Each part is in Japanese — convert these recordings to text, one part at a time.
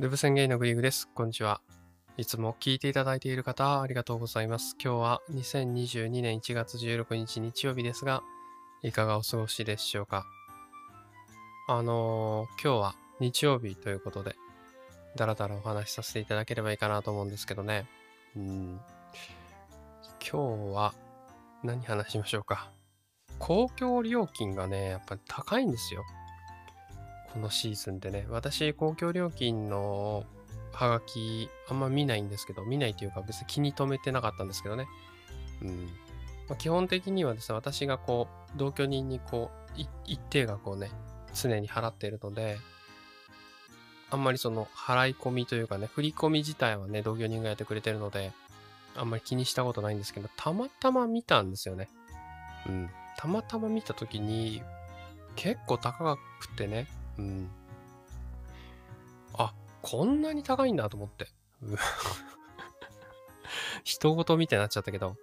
デブ宣言のグリーグです。こんにちは。いつも聞いていただいている方、ありがとうございます。今日は2022年1月16日日曜日ですが、いかがお過ごしでしょうか？あのー今日は日曜日ということで、だらだらお話しさせていただければいいかなと思うんですけどね。うん。今日は何話しましょうか？公共料金がね、やっぱり高いんですよ。このシーズンでね。私、公共料金のハガキ、あんま見ないんですけど、見ないというか別に気に留めてなかったんですけどね。うん。まあ、基本的にはですね、私がこう、同居人にこう、一定額をね、常に払っているので、あんまりその払い込みというかね、振り込み自体はね、同居人がやってくれてるので、あんまり気にしたことないんですけど、たまたま見たんですよね。うん。たまたま見たときに、結構高くてね、うん。あ、こんなに高いんだと思って。う 人事みたいになっちゃったけど、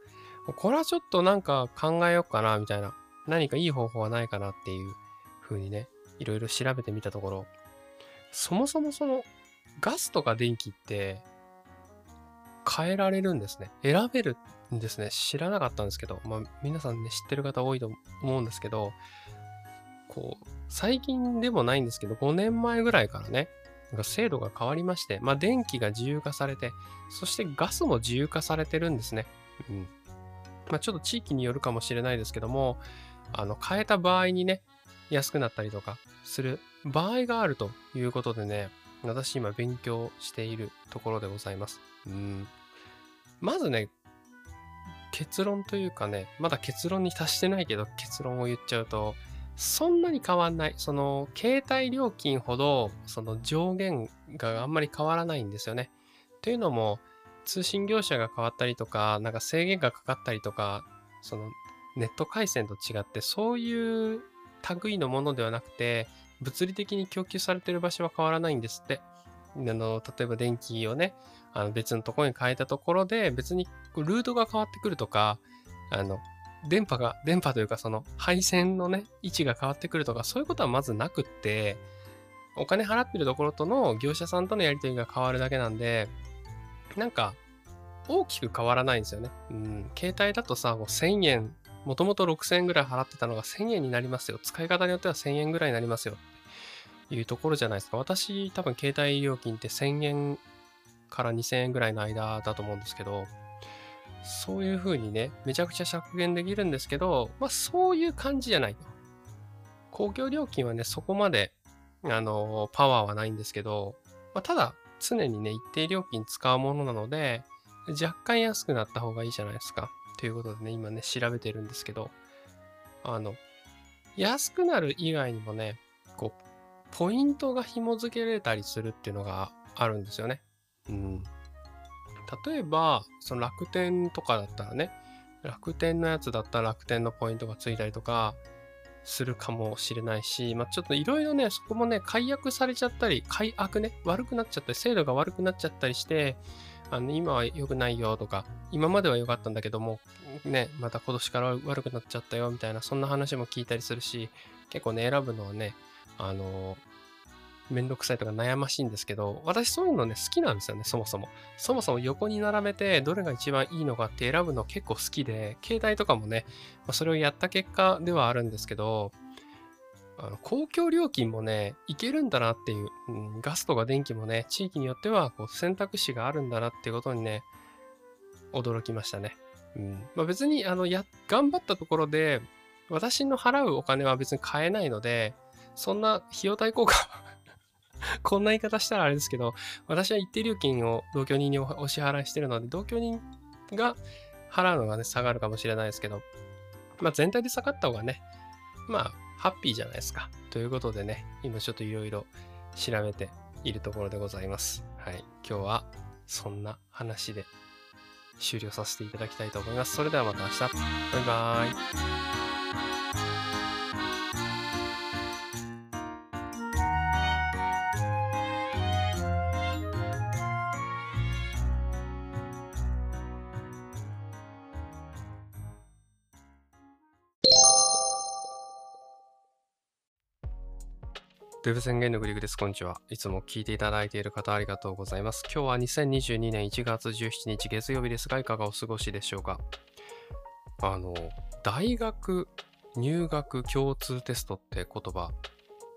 これはちょっとなんか考えようかな、みたいな。何かいい方法はないかなっていう風にね、いろいろ調べてみたところ、そもそもそのガスとか電気って変えられるんですね。選べるんですね。知らなかったんですけど、まあ皆さんね、知ってる方多いと思うんですけど、こう、最近でもないんですけど、5年前ぐらいからね、なんか制度が変わりまして、まあ電気が自由化されて、そしてガスも自由化されてるんですね。うん。まあちょっと地域によるかもしれないですけども、あの、変えた場合にね、安くなったりとかする場合があるということでね、私今勉強しているところでございます。うん。まずね、結論というかね、まだ結論に達してないけど結論を言っちゃうと、そんなに変わんない。その、携帯料金ほど、その上限があんまり変わらないんですよね。というのも、通信業者が変わったりとか、なんか制限がかかったりとか、その、ネット回線と違って、そういう類のものではなくて、物理的に供給されてる場所は変わらないんですって。あの、例えば電気をね、あの別のところに変えたところで、別にルートが変わってくるとか、あの、電波が、電波というかその配線のね、位置が変わってくるとか、そういうことはまずなくって、お金払ってるところとの業者さんとのやり取りが変わるだけなんで、なんか、大きく変わらないんですよね。うん。携帯だとさ、もう1000円、もともと6000円ぐらい払ってたのが1000円になりますよ。使い方によっては1000円ぐらいになりますよ。っていうところじゃないですか。私、多分携帯料金って1000円から2000円ぐらいの間だと思うんですけど、そういう風にね、めちゃくちゃ削減できるんですけど、まあそういう感じじゃないと。公共料金はね、そこまで、あの、パワーはないんですけど、まあ、ただ、常にね、一定料金使うものなので、若干安くなった方がいいじゃないですか。ということでね、今ね、調べてるんですけど、あの、安くなる以外にもね、こう、ポイントが紐付けられたりするっていうのがあるんですよね。うん。例えば、その楽天とかだったらね、楽天のやつだったら楽天のポイントがついたりとかするかもしれないし、まあちょっといろいろね、そこもね、解約されちゃったり、解約ね、悪くなっちゃったり、制度が悪くなっちゃったりして、あの、今は良くないよとか、今までは良かったんだけども、ね、また今年から悪くなっちゃったよみたいな、そんな話も聞いたりするし、結構ね、選ぶのはね、あの、めんどくさいとか悩ましいんですけど、私そういうのね、好きなんですよね、そもそも。そもそも横に並べて、どれが一番いいのかって選ぶの結構好きで、携帯とかもね、まあ、それをやった結果ではあるんですけど、あの公共料金もね、いけるんだなっていう、うん、ガスとか電気もね、地域によってはこう選択肢があるんだなっていうことにね、驚きましたね。うんまあ、別にあのや頑張ったところで、私の払うお金は別に買えないので、そんな費用対効果 こんな言い方したらあれですけど、私は一定料金を同居人にお支払いしてるので、同居人が払うのがね、下がるかもしれないですけど、まあ全体で下がった方がね、まあ、ハッピーじゃないですか。ということでね、今ちょっといろいろ調べているところでございます。はい。今日はそんな話で終了させていただきたいと思います。それではまた明日。バイバーイ。デブ宣言のグリグです。こんにちは。いつも聞いていただいている方ありがとうございます。今日は2022年1月17日月曜日ですが、いかがお過ごしでしょうか？あの、大学入学共通テストって言葉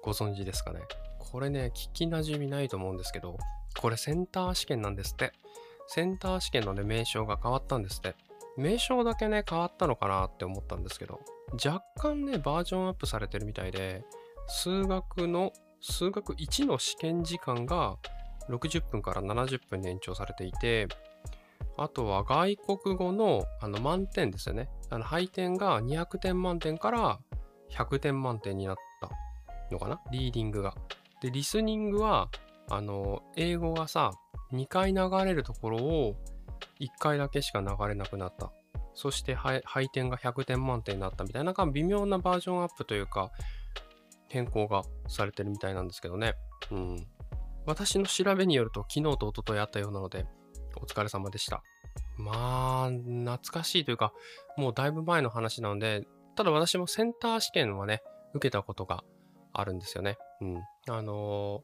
ご存知ですかね？これね、聞きなじみないと思うんですけど、これセンター試験なんですって。センター試験のね、名称が変わったんですって。名称だけね、変わったのかなって思ったんですけど、若干ね、バージョンアップされてるみたいで、数学の、数学1の試験時間が60分から70分に延長されていて、あとは外国語のあの満点ですよね。あの配点が200点満点から100点満点になったのかな？リーディングが。で、リスニングは、あの、英語がさ、2回流れるところを1回だけしか流れなくなった。そして配点が100点満点になったみたいな、なんか微妙なバージョンアップというか、変更がされてるみたいなんですけどね。うん。私の調べによると、昨日と一昨日あったようなので、お疲れ様でした。まあ、懐かしいというか、もうだいぶ前の話なので、ただ私もセンター試験はね、受けたことがあるんですよね。うん。あの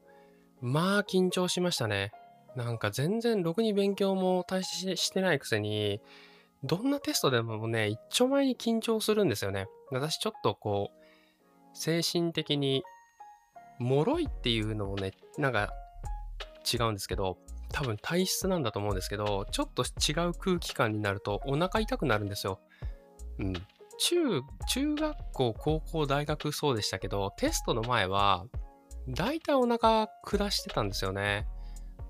ー、まあ緊張しましたね。なんか全然ろくに勉強も大してしてないくせに、どんなテストでもね、一丁前に緊張するんですよね。私ちょっとこう、精神的に、脆いっていうのもね、なんか違うんですけど、多分体質なんだと思うんですけど、ちょっと違う空気感になるとお腹痛くなるんですよ。うん。中、中学校、高校、大学そうでしたけど、テストの前は、大体お腹下してたんですよね。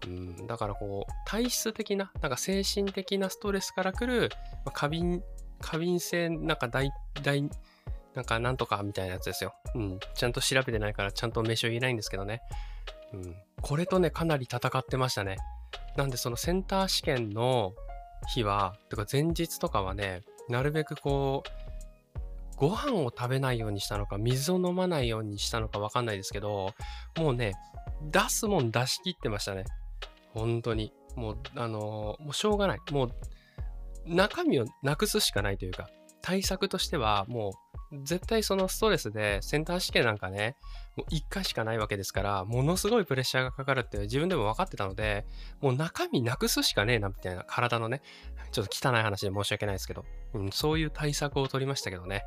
うん、だからこう、体質的な、なんか精神的なストレスから来る、まあ、過敏、過敏性、なんか大、大、なんかなんとかみたいなやつですよ。うん。ちゃんと調べてないからちゃんと名称言えないんですけどね。うん。これとね、かなり戦ってましたね。なんでそのセンター試験の日は、とか前日とかはね、なるべくこう、ご飯を食べないようにしたのか、水を飲まないようにしたのかわかんないですけど、もうね、出すもん出し切ってましたね。本当に。もう、あのー、もうしょうがない。もう、中身をなくすしかないというか、対策としては、もう、絶対そのストレスでセンター試験なんかね、もう1回しかないわけですから、ものすごいプレッシャーがかかるって自分でも分かってたので、もう中身なくすしかねえな、みたいな体のね、ちょっと汚い話で申し訳ないですけど、うん、そういう対策を取りましたけどね。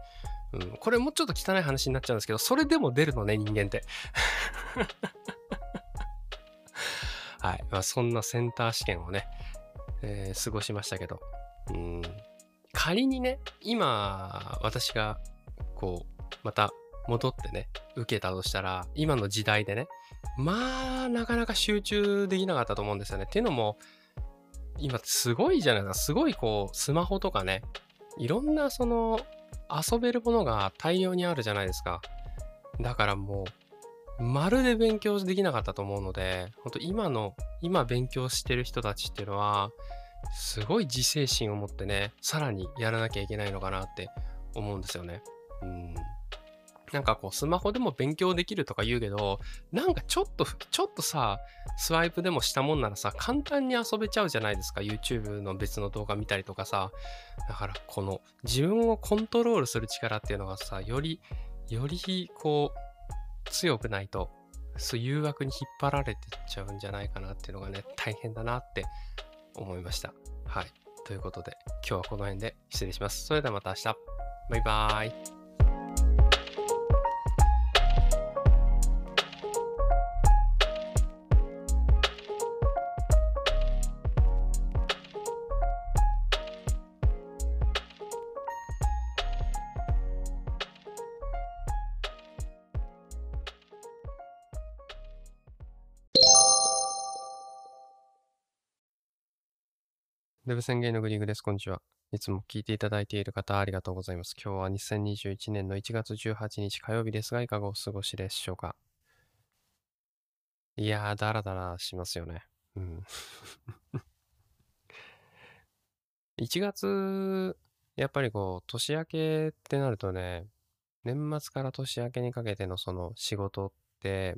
うん、これもうちょっと汚い話になっちゃうんですけど、それでも出るのね、人間って。はい。まあ、そんなセンター試験をね、えー、過ごしましたけど、うん、仮にね、今、私が、こう、また戻ってね、受けたとしたら、今の時代でね、まあ、なかなか集中できなかったと思うんですよね。っていうのも、今すごいじゃないですか。すごいこう、スマホとかね、いろんなその、遊べるものが大量にあるじゃないですか。だからもう、まるで勉強できなかったと思うので、本当今の、今勉強してる人たちっていうのは、すごい自制心を持ってね、さらにやらなきゃいけないのかなって思うんですよね。うん。なんかこう、スマホでも勉強できるとか言うけど、なんかちょっと、ちょっとさ、スワイプでもしたもんならさ、簡単に遊べちゃうじゃないですか。YouTube の別の動画見たりとかさ。だから、この自分をコントロールする力っていうのがさ、より、よりこう、強くないと、そう誘惑に引っ張られてっちゃうんじゃないかなっていうのがね、大変だなって思いました。はい。ということで、今日はこの辺で失礼します。それではまた明日。バイバーイ。デブ宣言のグリーグです。こんにちは。いつも聞いていただいている方、ありがとうございます。今日は2021年の1月18日火曜日ですが、いかがお過ごしでしょうか？いやー、だらだらしますよね。うん。1月、やっぱりこう、年明けってなるとね、年末から年明けにかけてのその仕事って、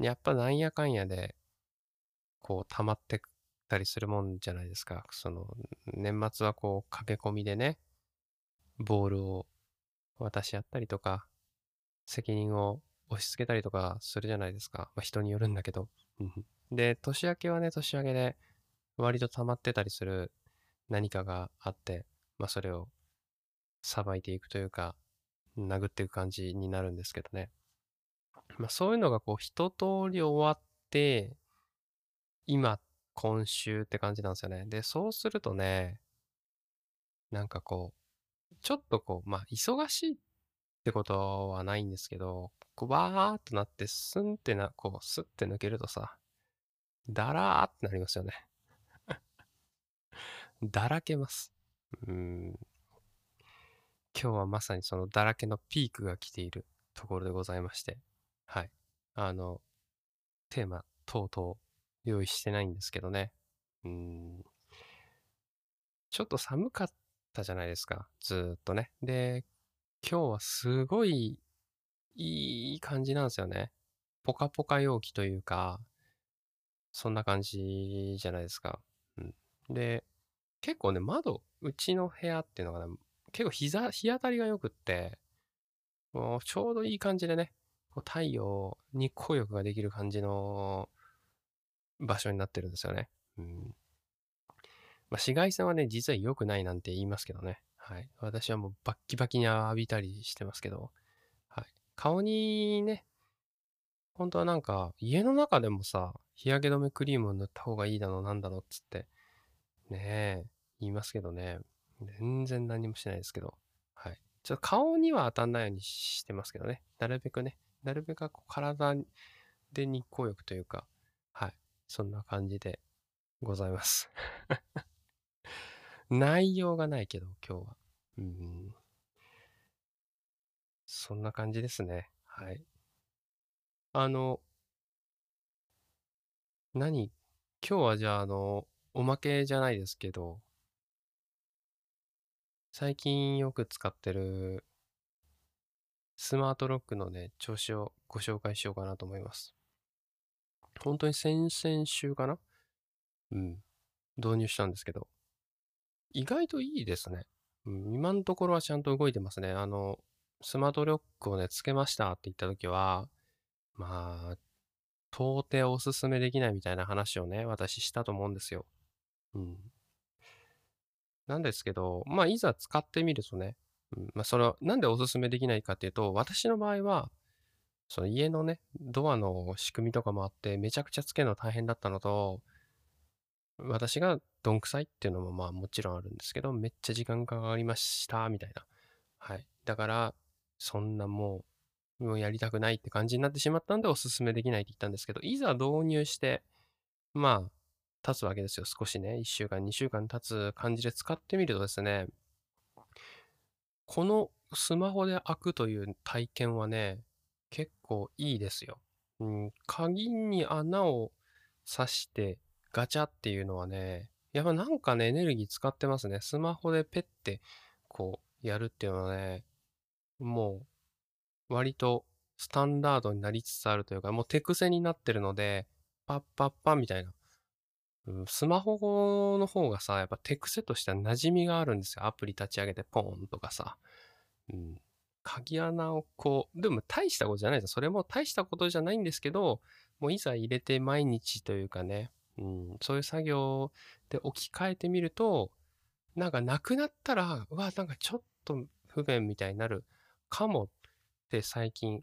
やっぱなんやかんやで、こう、溜まってくたりするもんじゃないですか。その、年末はこう、駆け込みでね、ボールを渡し合ったりとか、責任を押し付けたりとかするじゃないですか。まあ、人によるんだけど。で、年明けはね、年明けで割と溜まってたりする何かがあって、まあそれをさばいていくというか、殴っていく感じになるんですけどね。まあそういうのがこう一通り終わって、今っ、今週って感じなんですよね。で、そうするとね、なんかこう、ちょっとこう、まあ忙しいってことはないんですけど、こうバーっとなって、スンってな、こう、スッて抜けるとさ、だらーってなりますよね。だらけます。うん。今日はまさにそのだらけのピークが来ているところでございまして、はい。あの、テーマ等々用意してないんですけどね。うん。ちょっと寒かったじゃないですか。ずっとね。で、今日はすごいいい感じなんですよね。ポカポカ陽気というか、そんな感じじゃないですか。うん。で、結構ね、窓、うちの部屋っていうのがね、結構日ざ日当たりが良くって、もうちょうどいい感じでね、こう太陽、日光浴ができる感じの場所になってるんですよね。うん。まあ、紫外線はね、実は良くないなんて言いますけどね。はい。私はもうバッキバキに浴びたりしてますけど、はい。顔にね、本当はなんか、家の中でもさ、日焼け止めクリームを塗った方がいいだの、なんだのっつって、ねえ、言いますけどね。全然何もしてないですけど。はい。ちょっと顔には当たんないようにしてますけどね。なるべくね。なるべく体で日光浴というか、そんな感じでございます 内容がないけど、今日は。うん。そんな感じですね。はい。あの、何？今日はじゃあ、あの、おまけじゃないですけど、最近よく使ってるスマートロックのね、調子をご紹介しようかなと思います。本当に先々週かな？うん。導入したんですけど、意外といいですね。うん、今のところはちゃんと動いてますね。あの、スマートロックをね、つけましたって言った時は、まあ、到底おすすめできないみたいな話をね、私したと思うんですよ。うん。なんですけど、まあ、いざ使ってみるとね、うん、まあ、それは、なんでおすすめできないかっていうと、私の場合は、その家のね、ドアの仕組みとかもあって、めちゃくちゃつけるの大変だったのと、私がどんくさいっていうのもまあもちろんあるんですけど、めっちゃ時間かかりました、みたいな。はい。だから、そんなもう、もうやりたくないって感じになってしまったんでおすすめできないって言ったんですけど、いざ導入して、まあ、経つわけですよ。少しね、1週間、2週間経つ感じで使ってみるとですね、このスマホで開くという体験はね、結構いいですよ。うん、鍵に穴を刺してガチャっていうのはね、やっぱなんかね、エネルギー使ってますね。スマホでペッてこうやるっていうのはね、もう割とスタンダードになりつつあるというか、もう手癖になってるので、パッパッパみたいなうんスマホの方がさ、やっぱ手癖としては馴染みがあるんですよ。アプリ立ち上げてポーンとかさ。うん。鍵穴をこう、でも大したことじゃないですそれも大したことじゃないんですけど、もういざ入れて毎日というかね、うん、そういう作業で置き換えてみると、なんかなくなったら、うわ、なんかちょっと不便みたいになるかもって最近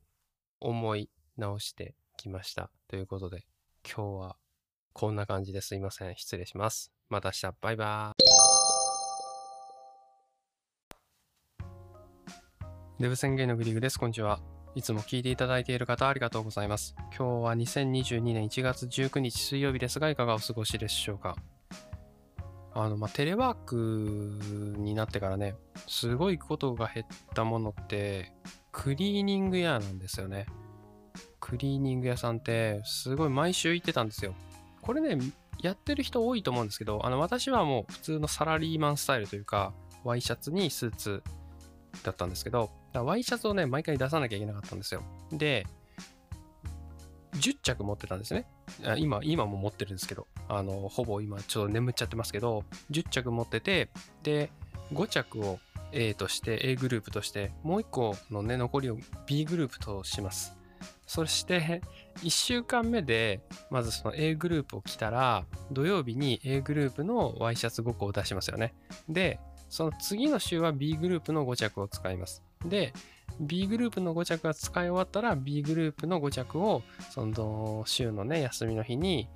思い直してきました。ということで、今日はこんな感じですいません。失礼します。また明日。バイバーイ。デブ宣言のグリグです。こんにちは。いつも聞いていただいている方ありがとうございます。今日は2022年1月19日水曜日ですが、いかがお過ごしでしょうか？あの、まあ、テレワークになってからね、すごいことが減ったものって、クリーニング屋なんですよね。クリーニング屋さんって、すごい毎週行ってたんですよ。これね、やってる人多いと思うんですけど、あの、私はもう普通のサラリーマンスタイルというか、ワイシャツにスーツだったんですけど、だワイシャツをね、毎回出さなきゃいけなかったんですよ。で、10着持ってたんですね。今、今も持ってるんですけど、あの、ほぼ今ちょっと眠っちゃってますけど、10着持ってて、で、5着を A として、A グループとして、もう1個のね、残りを B グループとします。そして1週間目でまずその A グループを着たら土曜日に A グループのワイシャツ5個を出しますよね。で、その次の週は B グループの5着を使います。で、B グループの5着が使い終わったら B グループの5着をその週のね休みの日に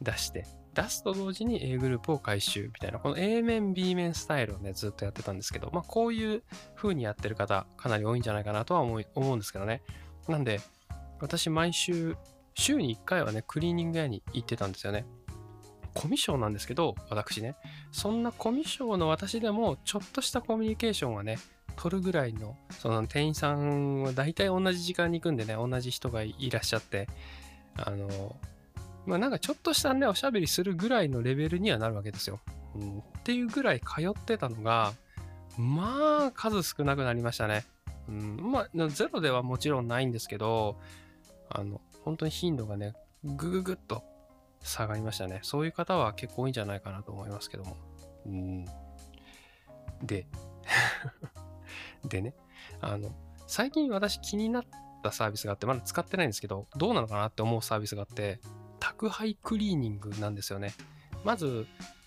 出して出すと同時に A グループを回収みたいなこの A 面 B 面スタイルをねずっとやってたんですけどまあこういう風にやってる方かなり多いんじゃないかなとは思思うんですけどね。なんで私毎週週に1回はねクリーニング屋に行ってたんですよね。コミュ障なんですけど私ね。そんなコミュ障の私でもちょっとしたコミュニケーションはね取るぐらいの、その店員さんは大体同じ時間に行くんでね、同じ人がいらっしゃって、あの、まあなんかちょっとしたね、おしゃべりするぐらいのレベルにはなるわけですよ。うん、っていうぐらい通ってたのが、まあ数少なくなりましたね。うん、まあゼロではもちろんないんですけど、あの、本当に頻度がね、ぐぐぐっと下がりましたね。そういう方は結構多いんじゃないかなと思いますけども。うん、で、でね、あの、最近私気になったサービスがあって、まだ使ってないんですけど、どうなのかなって思うサービスがあって、宅配クリーニングなんですよね。まず、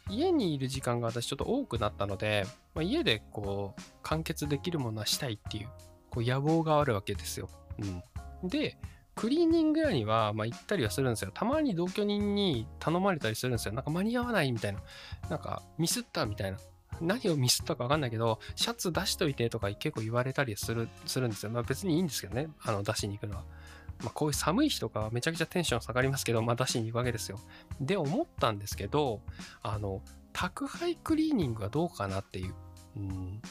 家にいる時間が私ちょっと多くなったので、まあ、家でこう、完結できるものはしたいっていう、こう野望があるわけですよ。うん。で、クリーニング屋には、ま、行ったりはするんですよ。たまに同居人に頼まれたりするんですよ。なんか間に合わないみたいな。なんかミスったみたいな。何をミスったかわかんないけど、シャツ出しといてとか結構言われたりするするんですよ。まあ別にいいんですけどね、あの出しに行くのは。まあこういう寒い日とかはめちゃくちゃテンション下がりますけど、まあ出しに行くわけですよ。で、思ったんですけど、あの、宅配クリーニングはどうかなっていう。うん、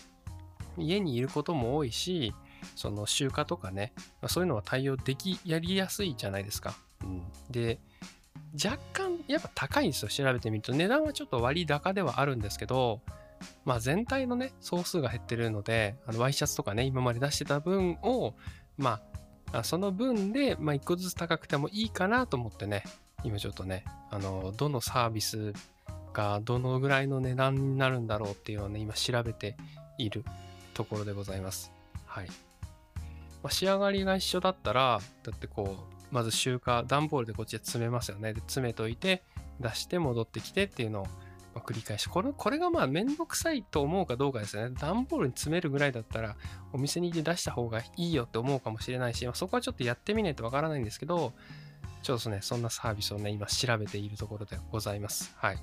家にいることも多いし、その集荷とかね、ま、そういうのは対応でき、やりやすいじゃないですか。うん、で、若干やっぱ高いんですよ、調べてみると。値段はちょっと割高ではあるんですけど、まあ、全体のね、総数が減ってるので、あのワイシャツとかね、今まで出してた分を、まあ、その分で、まあ、1個ずつ高くてもいいかなと思ってね、今ちょっとね、あの、どのサービスがどのぐらいの値段になるんだろうっていうのをね、今調べているところでございます。はい。まあ、仕上がりが一緒だったら、だってこう、まず集荷、段ボールでこっちで詰めますよね。で、詰めといて、出して戻ってきてっていうのを繰り返し。これ、これがまあめんどくさいと思うかどうかですね。段ボールに詰めるぐらいだったら、お店に行って出した方がいいよって思うかもしれないし、まあ、そこはちょっとやってみないとわからないんですけど、ちょっとね、そんなサービスをね、今調べているところでございます。はい。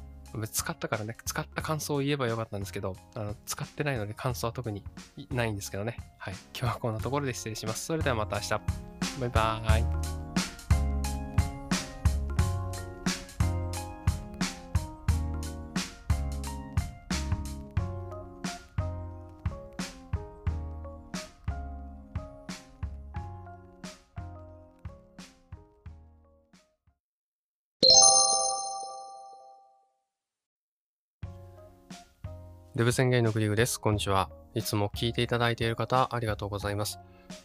使ったからね、使った感想を言えばよかったんですけど、あの使ってないので感想は特にないんですけどね。はい。今日はこんなところで失礼します。それではまた明日。バイバーイ。デブ宣言のグリグです。こんにちは。いつも聞いていただいている方、ありがとうございます。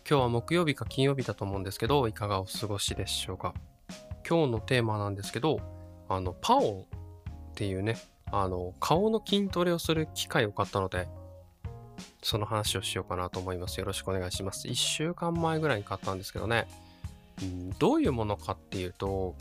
今日は木曜日か金曜日だと思うんですけど、いかがお過ごしでしょうか？今日のテーマなんですけど、あの、パオっていうね、あの、顔の筋トレをする機械を買ったので、その話をしようかなと思います。よろしくお願いします。1週間前ぐらいに買ったんですけどね、うん、どういうものかっていうと、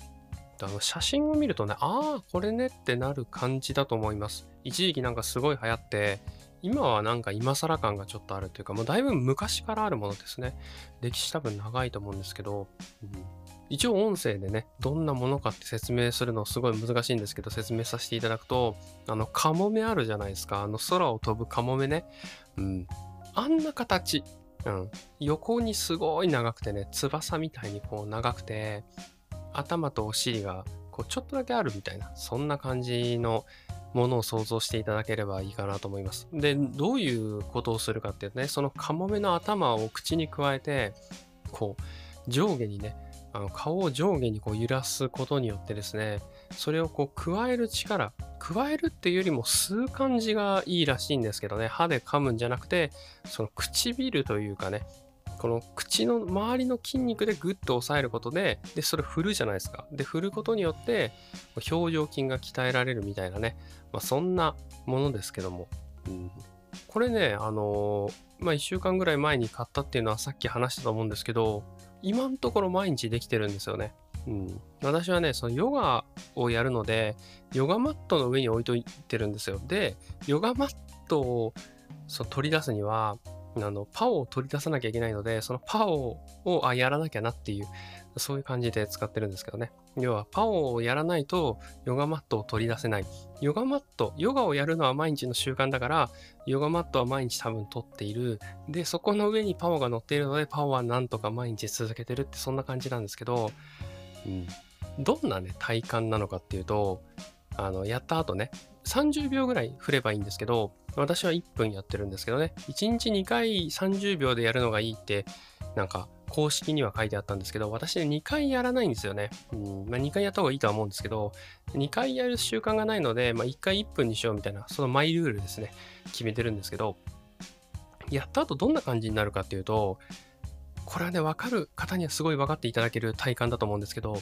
あの写真を見るとね、ああ、これねってなる感じだと思います。一時期なんかすごい流行って、今はなんか今更感がちょっとあるというか、もうだいぶ昔からあるものですね。歴史多分長いと思うんですけど、うん、一応音声でね、どんなものかって説明するのすごい難しいんですけど、説明させていただくと、あの、カモメあるじゃないですか。あの、空を飛ぶカモメね。うん。あんな形。うん。横にすごい長くてね、翼みたいにこう長くて、頭とお尻がこうちょっとだけあるみたいな、そんな感じのものを想像していただければいいかなと思います。で、どういうことをするかっていうとね、そのカモメの頭を口に加えて、こう、上下にね、あの顔を上下にこう揺らすことによってですね、それをこう加える力、加えるっていうよりも吸う感じがいいらしいんですけどね、歯で噛むんじゃなくて、その唇というかね、この口の周りの筋肉でグッと押さえることで、で、それ振るじゃないですか。で、振ることによって、表情筋が鍛えられるみたいなね、まあ、そんなものですけども。うん、これね、あのー、まあ、1週間ぐらい前に買ったっていうのはさっき話したと思うんですけど、今のところ毎日できてるんですよね。うん、私はね、そのヨガをやるので、ヨガマットの上に置いといてるんですよ。で、ヨガマットをそ取り出すには、あのパオを取り出さなきゃいけないので、そのパオをあやらなきゃなっていう、そういう感じで使ってるんですけどね。要は、パオをやらないと、ヨガマットを取り出せない。ヨガマット、ヨガをやるのは毎日の習慣だから、ヨガマットは毎日多分取っている。で、そこの上にパオが乗っているので、パオはなんとか毎日続けてるって、そんな感じなんですけど、うん、どんなね、体感なのかっていうと、あの、やった後ね、30秒ぐらい振ればいいんですけど、私は1分やってるんですけどね、1日2回30秒でやるのがいいって、なんか公式には書いてあったんですけど、私ね2回やらないんですよね。うんまあ、2回やった方がいいとは思うんですけど、2回やる習慣がないので、まあ、1回1分にしようみたいな、そのマイルールですね、決めてるんですけど、やった後どんな感じになるかっていうと、これはね、わかる方にはすごい分かっていただける体感だと思うんですけど、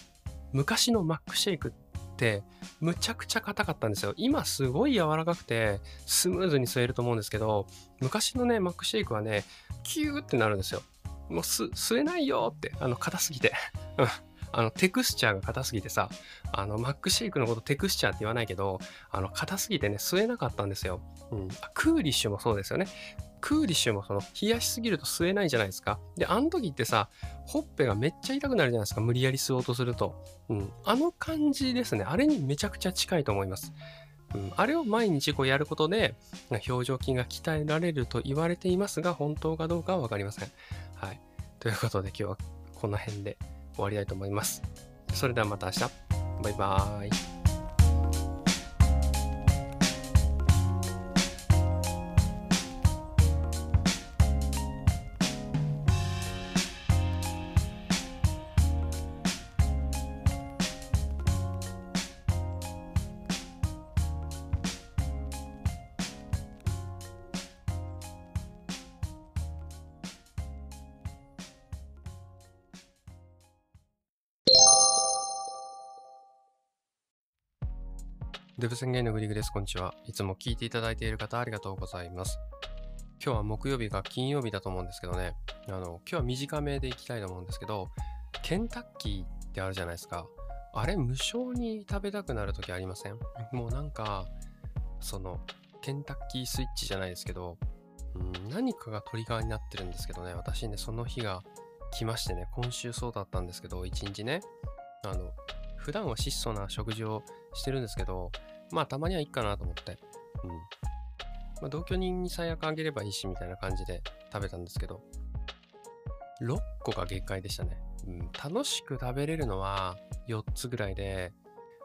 昔のマックシェイクってむちゃくちゃ硬かったんですよ。今すごい柔らかくてスムーズに吸えると思うんですけど、昔のね、マックシェイクはね、キューってなるんですよ。もう吸えないよって、あの、硬すぎて。あの、テクスチャーが硬すぎてさ、あの、マックシェイクのことテクスチャーって言わないけど、あの、硬すぎてね、吸えなかったんですよ。うん。クーリッシュもそうですよね。クーリッシュもその冷やしすぎると吸えないじゃないですか。で、あの時ってさ、ほっぺがめっちゃ痛くなるじゃないですか。無理やり吸おうとすると。うん。あの感じですね。あれにめちゃくちゃ近いと思います。うん、あれを毎日こうやることで、表情筋が鍛えられると言われていますが、本当かどうかはわかりません。はい。ということで今日はこの辺で終わりたいと思います。それではまた明日。バイバーイ。デブ宣言のグリグです。こんにちは。いつも聞いていただいている方ありがとうございます。今日は木曜日が金曜日だと思うんですけどね、あの、今日は短めでいきたいと思うんですけど、ケンタッキーってあるじゃないですか。あれ、無償に食べたくなるときありません？もうなんか、その、ケンタッキースイッチじゃないですけど、うん、何かがトリガーになってるんですけどね、私ね、その日が来ましてね、今週そうだったんですけど、一日ね、あの、普段は質素な食事をしてるんですけど、まあたまにはいいかなと思って、うん。まあ、同居人に最悪あげればいいしみたいな感じで食べたんですけど、6個が限界でしたね。うん、楽しく食べれるのは4つぐらいで、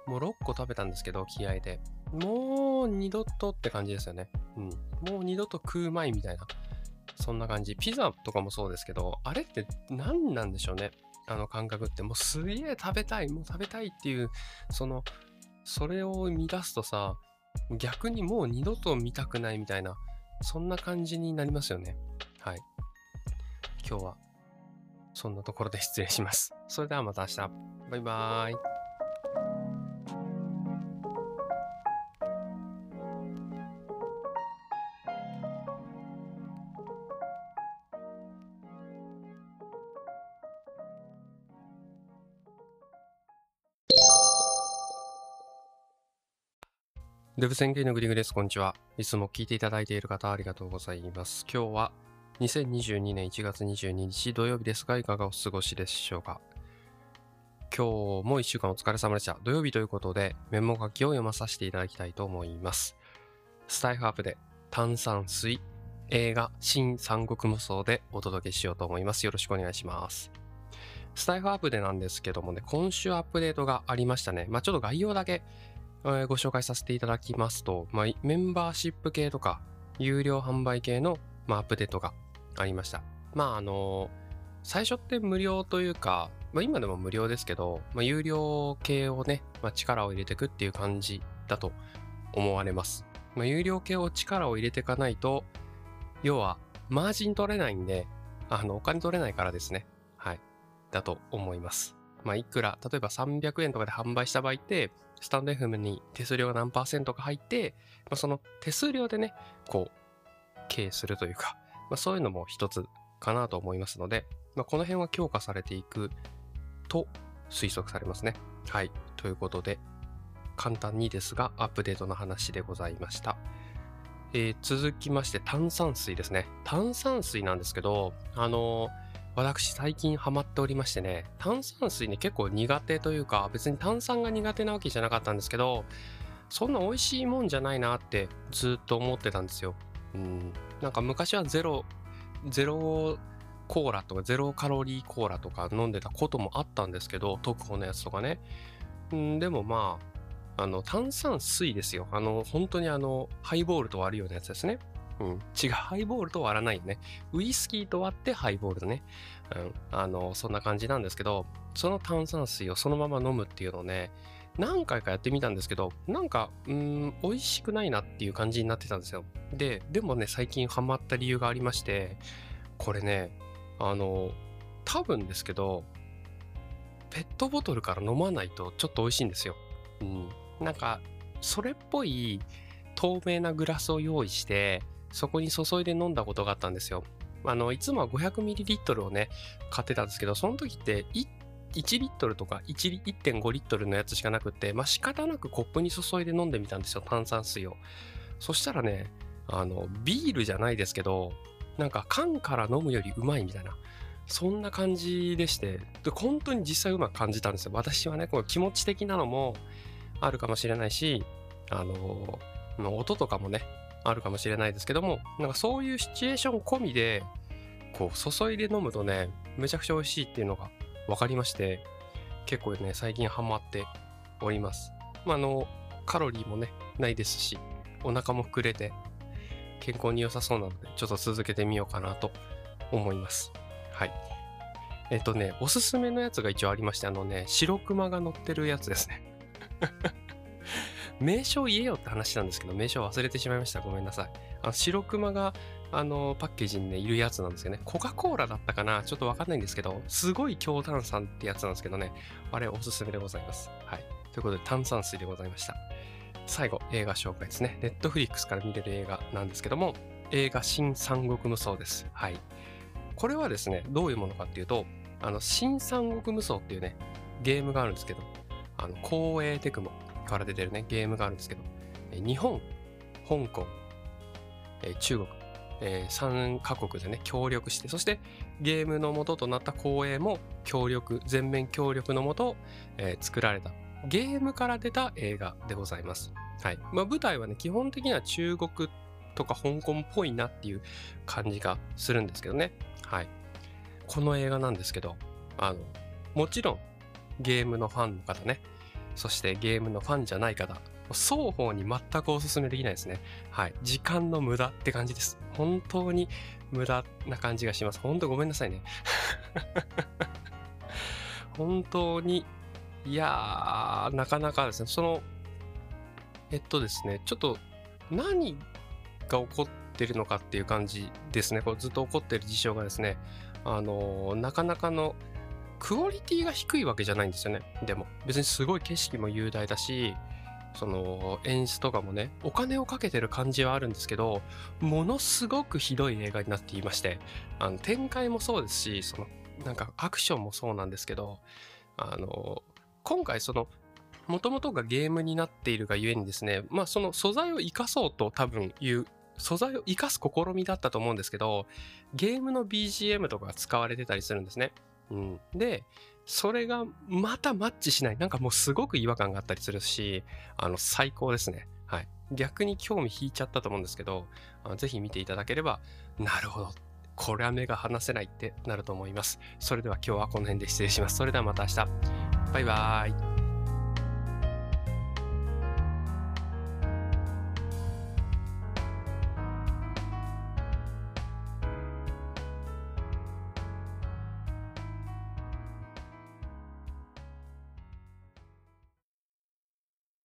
もう6個食べたんですけど、気合で。もう二度とって感じですよね。うん。もう二度と食うまいみたいな。そんな感じ。ピザとかもそうですけど、あれって何なんでしょうね。あの感覚ってもうすげえ食べたいもう食べたいっていうそのそれを見出すとさ逆にもう二度と見たくないみたいなそんな感じになりますよね。はい。今日はそんなところで失礼します。それではまた明日。バイバーイ。デブ宣言のグリグです。こんにちは。いつも聞いていただいている方ありがとうございます。今日は2022年1月22日土曜日ですが、いかがお過ごしでしょうか？今日も1週間お疲れ様でした。土曜日ということで、メモ書きを読まさせていただきたいと思います。スタイフアップで炭酸水、映画、新三国無双でお届けしようと思います。よろしくお願いします。スタイフアップでなんですけどもね、今週アップデートがありましたね。まあちょっと概要だけご紹介させていただきますと、まあ、メンバーシップ系とか、有料販売系の、まあ、アップデートがありました。まあ、あの最初って無料というか、まあ、今でも無料ですけど、まあ、有料系をね、まあ、力を入れていくっていう感じだと思われます。まあ、有料系を力を入れていかないと、要は、マージン取れないんで、あの、お金取れないからですね。はい。だと思います。まあ、いくら、例えば300円とかで販売した場合って、スタンド FM に手数料が何パーセントか入って、まあ、その手数料でね、こう、経営するというか、まあ、そういうのも一つかなと思いますので、まあ、この辺は強化されていくと推測されますね。はい。ということで、簡単にですが、アップデートの話でございました。えー、続きまして、炭酸水ですね。炭酸水なんですけど、あのー、私最近ハマっておりましてね、炭酸水ね結構苦手というか、別に炭酸が苦手なわけじゃなかったんですけど、そんな美味しいもんじゃないなってずっと思ってたんですよ。うん。なんか昔はゼロ、ゼロコーラとかゼロカロリーコーラとか飲んでたこともあったんですけど、特報のやつとかね。うん、でもまあ、あの、炭酸水ですよ。あの、本当にあの、ハイボールと割るようなやつですね。うん。違う、ハイボールと割らないよね。ウイスキーと割ってハイボールね。うん。あの、そんな感じなんですけど、その炭酸水をそのまま飲むっていうのをね、何回かやってみたんですけど、なんか、うん、美味しくないなっていう感じになってたんですよ。で、でもね、最近ハマった理由がありまして、これね、あの、多分ですけど、ペットボトルから飲まないとちょっと美味しいんですよ。うん。なんか、それっぽい透明なグラスを用意して、そこに注いで飲んだことがあったんですよ。あの、いつもは 500ml をね、買ってたんですけど、その時って1リットルとか1.5リットルのやつしかなくって、まあ仕方なくコップに注いで飲んでみたんですよ、炭酸水を。そしたらね、あの、ビールじゃないですけど、なんか缶から飲むよりうまいみたいな。そんな感じでして、で本当に実際うまく感じたんですよ。私はね、この気持ち的なのもあるかもしれないし、あの、音とかもね、あるかもしれないですけども、なんかそういうシチュエーション込みで、こう、注いで飲むとね、めちゃくちゃ美味しいっていうのが分かりまして、結構ね、最近ハマっております。まあ、あの、カロリーもね、ないですし、お腹も膨れて、健康に良さそうなので、ちょっと続けてみようかなと思います。はい。えっとね、おすすめのやつが一応ありまして、あのね、白熊が乗ってるやつですね。名称言えよって話なんですけど、名称忘れてしまいました。ごめんなさい。あの白熊が、あの、パッケージにね、いるやつなんですよね。コカ・コーラだったかな？ちょっとわかんないんですけど、すごい強炭酸ってやつなんですけどね。あれ、おすすめでございます。はい。ということで、炭酸水でございました。最後、映画紹介ですね。ネットフリックスから見れる映画なんですけども、映画新三国無双です。はい。これはですね、どういうものかっていうと、あの、新三国無双っていうね、ゲームがあるんですけど、あの、光栄テクモから出てるね、ゲームがあるんですけど、え日本、香港、え中国、え3カ国でね、協力して、そしてゲームの元となった光栄も協力、全面協力のもと、えー、作られたゲームから出た映画でございます。はい。まあ、舞台はね、基本的には中国とか香港っぽいなっていう感じがするんですけどね。はい。この映画なんですけど、あの、もちろんゲームのファンの方ね、そしてゲームのファンじゃない方、双方に全くお勧めできないですね。はい。時間の無駄って感じです。本当に無駄な感じがします。本当ごめんなさいね。本当に、いやー、なかなかですね、その、えっとですね、ちょっと何が起こってるのかっていう感じですね。こうずっと起こってる事象がですね、あのなかなかのクオリティが低いわけじゃないんですよね。でも、別にすごい景色も雄大だし、その演出とかもね、お金をかけてる感じはあるんですけど、ものすごくひどい映画になっていまして、あの展開もそうですし、そのなんかアクションもそうなんですけど、あの、今回そのもともとがゲームになっているがゆえにですね、まあその素材を生かそうと多分言う、素材を生かす試みだったと思うんですけど、ゲームの BGM とかが使われてたりするんですね。うん。で、それがまたマッチしない。なんかもうすごく違和感があったりするし、あの、最高ですね。はい。逆に興味引いちゃったと思うんですけど、是非見ていただければ、なるほど。これは目が離せないってなると思います。それでは今日はこの辺で失礼します。それではまた明日。バイバーイ。